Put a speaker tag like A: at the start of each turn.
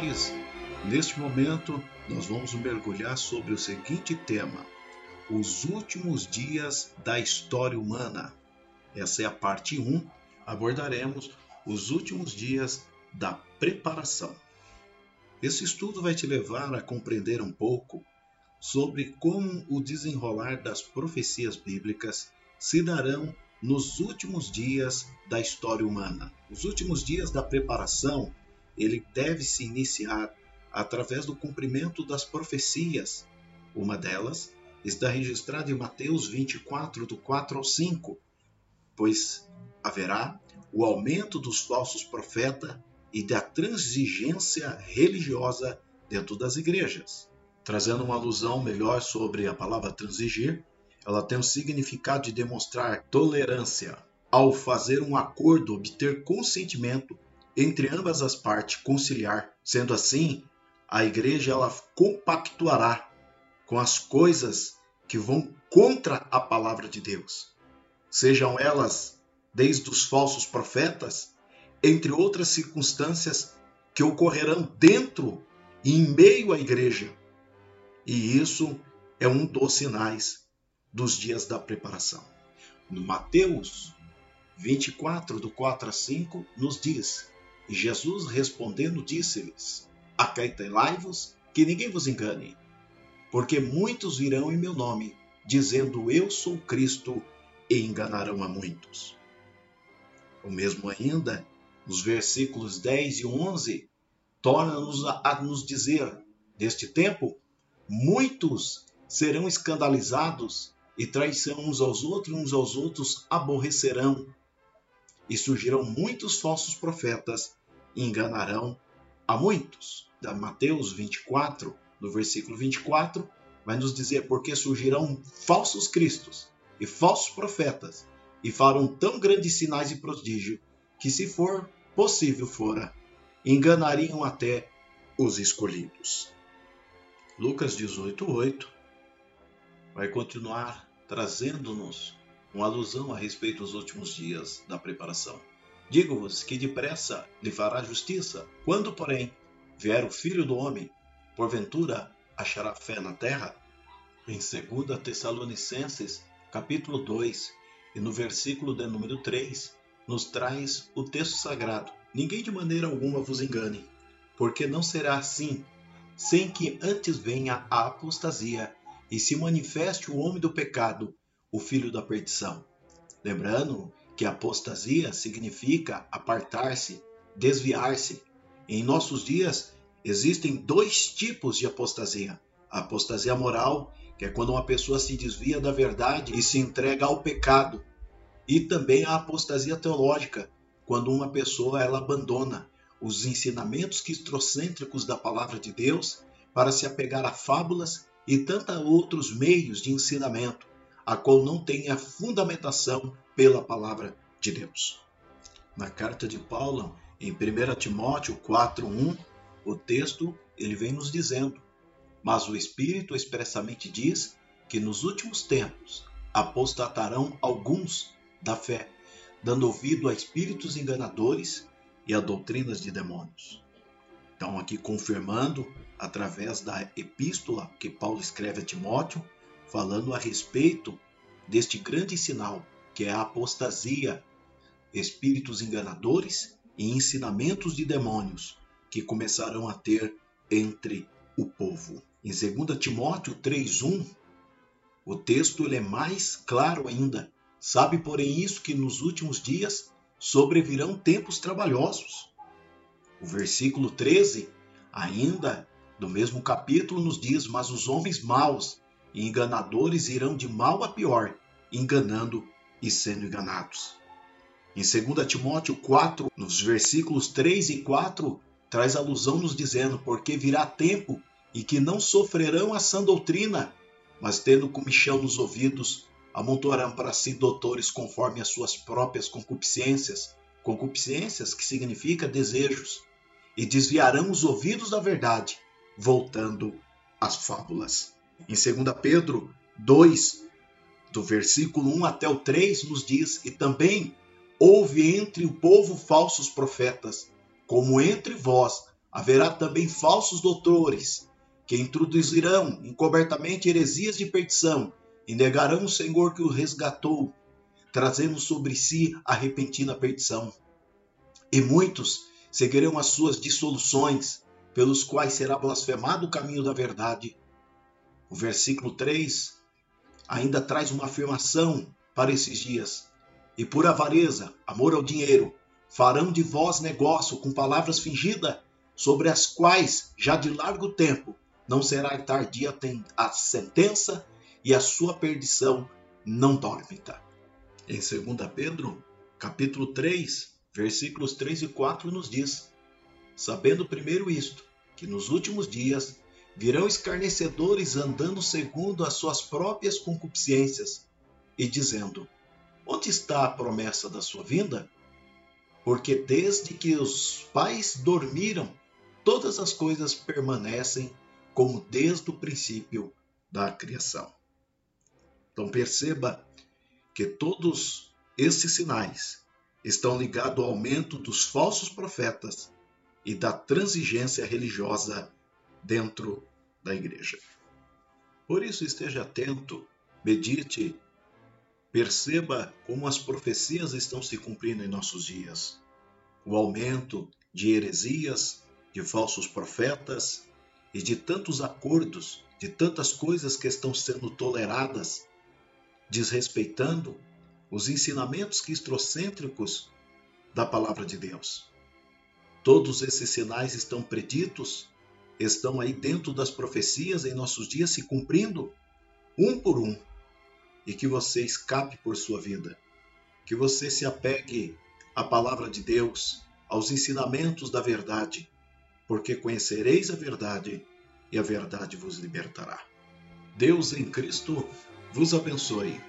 A: paz. Neste momento, nós vamos mergulhar sobre o seguinte tema: os últimos dias da história humana. Essa é a parte 1. Abordaremos os últimos dias da preparação. Esse estudo vai te levar a compreender um pouco sobre como o desenrolar das profecias bíblicas se darão nos últimos dias da história humana. Os últimos dias da preparação, ele deve se iniciar através do cumprimento das profecias. Uma delas está registrada em Mateus 24, do 4 ao 5, pois haverá o aumento dos falsos profetas e da transigência religiosa dentro das igrejas. Trazendo uma alusão melhor sobre a palavra transigir, ela tem o significado de demonstrar tolerância. Ao fazer um acordo, obter consentimento entre ambas as partes, conciliar. Sendo assim, a igreja ela compactuará com as coisas que vão contra a palavra de Deus. Sejam elas desde os falsos profetas, entre outras circunstâncias que ocorrerão dentro e em meio à igreja. E isso é um dos sinais dos dias da preparação. No Mateus 24, do 4 a 5, nos diz: Jesus respondendo disse-lhes: Acaitai-vos, que ninguém vos engane, porque muitos virão em meu nome, dizendo Eu sou Cristo, e enganarão a muitos. O mesmo ainda, nos versículos 10 e 11, torna-nos a, nos dizer: Neste tempo, muitos serão escandalizados e traição uns aos outros, uns aos outros aborrecerão. E surgirão muitos falsos profetas enganarão a muitos. Da Mateus 24, no versículo 24, vai nos dizer porque surgirão falsos cristos e falsos profetas e farão tão grandes sinais e prodígio que se for possível fora, enganariam até os escolhidos. Lucas 18:8 vai continuar trazendo-nos uma alusão a respeito dos últimos dias da preparação. Digo-vos que depressa lhe fará justiça. Quando, porém, vier o Filho do Homem, porventura achará fé na terra? Em 2 Tessalonicenses, capítulo 2, e no versículo de número 3, nos traz o texto sagrado: Ninguém de maneira alguma vos engane, porque não será assim, sem que antes venha a apostasia e se manifeste o homem do pecado, o filho da perdição. Lembrando que apostasia significa apartar-se, desviar-se. Em nossos dias existem dois tipos de apostasia: a apostasia moral, que é quando uma pessoa se desvia da verdade e se entrega ao pecado, e também a apostasia teológica, quando uma pessoa ela abandona os ensinamentos cristocêntricos da palavra de Deus para se apegar a fábulas e tantos outros meios de ensinamento, a qual não tem a fundamentação pela palavra de Deus. Na carta de Paulo, em 1 Timóteo 4:1, o texto ele vem nos dizendo: "Mas o Espírito expressamente diz que nos últimos tempos apostatarão alguns da fé, dando ouvido a espíritos enganadores e a doutrinas de demônios." Então, aqui confirmando através da epístola que Paulo escreve a Timóteo, falando a respeito deste grande sinal que é a apostasia, espíritos enganadores e ensinamentos de demônios que começarão a ter entre o povo. Em 2 Timóteo 3:1, o texto ele é mais claro ainda. Sabe, porém, isso que nos últimos dias sobrevirão tempos trabalhosos. O versículo 13 ainda do mesmo capítulo nos diz: Mas os homens maus e enganadores irão de mal a pior, enganando e sendo enganados. Em 2 Timóteo 4, nos versículos 3 e 4, traz alusão nos dizendo: Porque virá tempo em que não sofrerão a sã doutrina, mas tendo comichão nos ouvidos, amontoarão para si doutores conforme as suas próprias concupiscências, concupiscências que significa desejos, e desviarão os ouvidos da verdade, voltando às fábulas. Em 2 Pedro 2, do versículo 1 até o 3, nos diz: E também houve entre o povo falsos profetas, como entre vós haverá também falsos doutores, que introduzirão encobertamente heresias de perdição e negarão o Senhor que o resgatou, trazendo sobre si a repentina perdição. E muitos seguirão as suas dissoluções, pelos quais será blasfemado o caminho da verdade. O versículo 3 ainda traz uma afirmação para esses dias. E por avareza, amor ao dinheiro, farão de vós negócio com palavras fingidas, sobre as quais já de largo tempo não será tardia a sentença e a sua perdição não dorme. Em 2 Pedro, capítulo 3, versículos 3 e 4 nos diz: Sabendo primeiro isto, que nos últimos dias virão escarnecedores andando segundo as suas próprias concupiscências, e dizendo: Onde está a promessa da sua vinda? Porque desde que os pais dormiram, todas as coisas permanecem como desde o princípio da criação. Então perceba que todos esses sinais estão ligados ao aumento dos falsos profetas e da transigência religiosa dentro da igreja. Por isso, esteja atento, medite, perceba como as profecias estão se cumprindo em nossos dias. O aumento de heresias, de falsos profetas e de tantos acordos, de tantas coisas que estão sendo toleradas, desrespeitando os ensinamentos cristocêntricos da palavra de Deus. Todos esses sinais estão preditos, estão aí dentro das profecias em nossos dias se cumprindo, um por um, e que você escape por sua vida, que você se apegue à palavra de Deus, aos ensinamentos da verdade, porque conhecereis a verdade e a verdade vos libertará. Deus em Cristo vos abençoe.